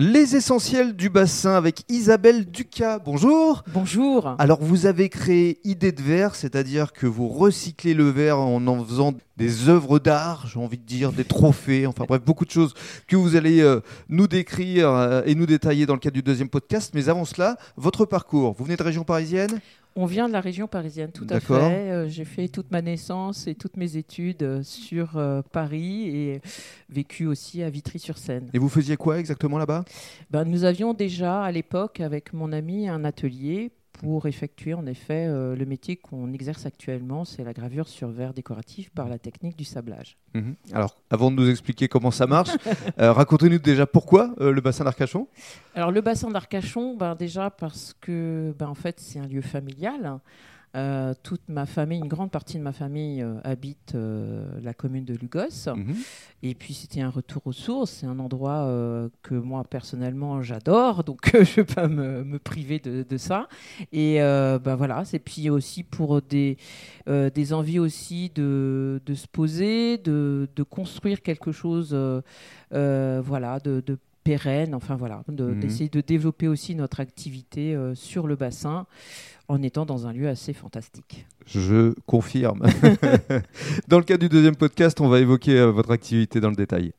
Les essentiels du bassin avec Isabelle Ducas. Bonjour. Bonjour. Alors vous avez créé Idée de verre, c'est-à-dire que vous recyclez le verre en en faisant des œuvres d'art, j'ai envie de dire, des trophées, enfin bref, beaucoup de choses que vous allez euh, nous décrire euh, et nous détailler dans le cadre du deuxième podcast. Mais avant cela, votre parcours. Vous venez de région parisienne? On vient de la région parisienne, tout à fait. Euh, J'ai fait toute ma naissance et toutes mes études euh, sur euh, Paris et vécu aussi à Vitry-sur-Seine. et vous faisiez quoi exactement là-bas? Ben, nous avions déjà à l'époque avec mon ami un atelier pour effectuer en effet euh, le métier qu'on exerce actuellement, c'est la gravure sur verre décoratif par la technique du sablage. Mhm. Alors, avant de nous expliquer comment ça marche, euh, racontez-nous déjà pourquoi euh, le bassin d'Arcachon? Alors le bassin d'Arcachon, ben, déjà parce que ben, en fait c'est un lieu familial. Euh, toute ma famille, une grande partie de ma famille euh, habite euh, la commune de Lugos. Mhm. Et puis c'était un retour aux sources. C'est un endroit que moi personnellement j'adore, donc je ne vais pas me, me priver de, de ça. Et ben voilà, c'est puis aussi pour des, des envies aussi de, de se poser, de, de construire quelque chose, voilà, de, de pérenne. Enfin voilà, de- Mhm. d'essayer de développer aussi notre activité euh, sur le bassin en étant dans un lieu assez fantastique. Je confirme. dans le cadre du deuxième podcast, on va évoquer euh, votre activité dans le détail.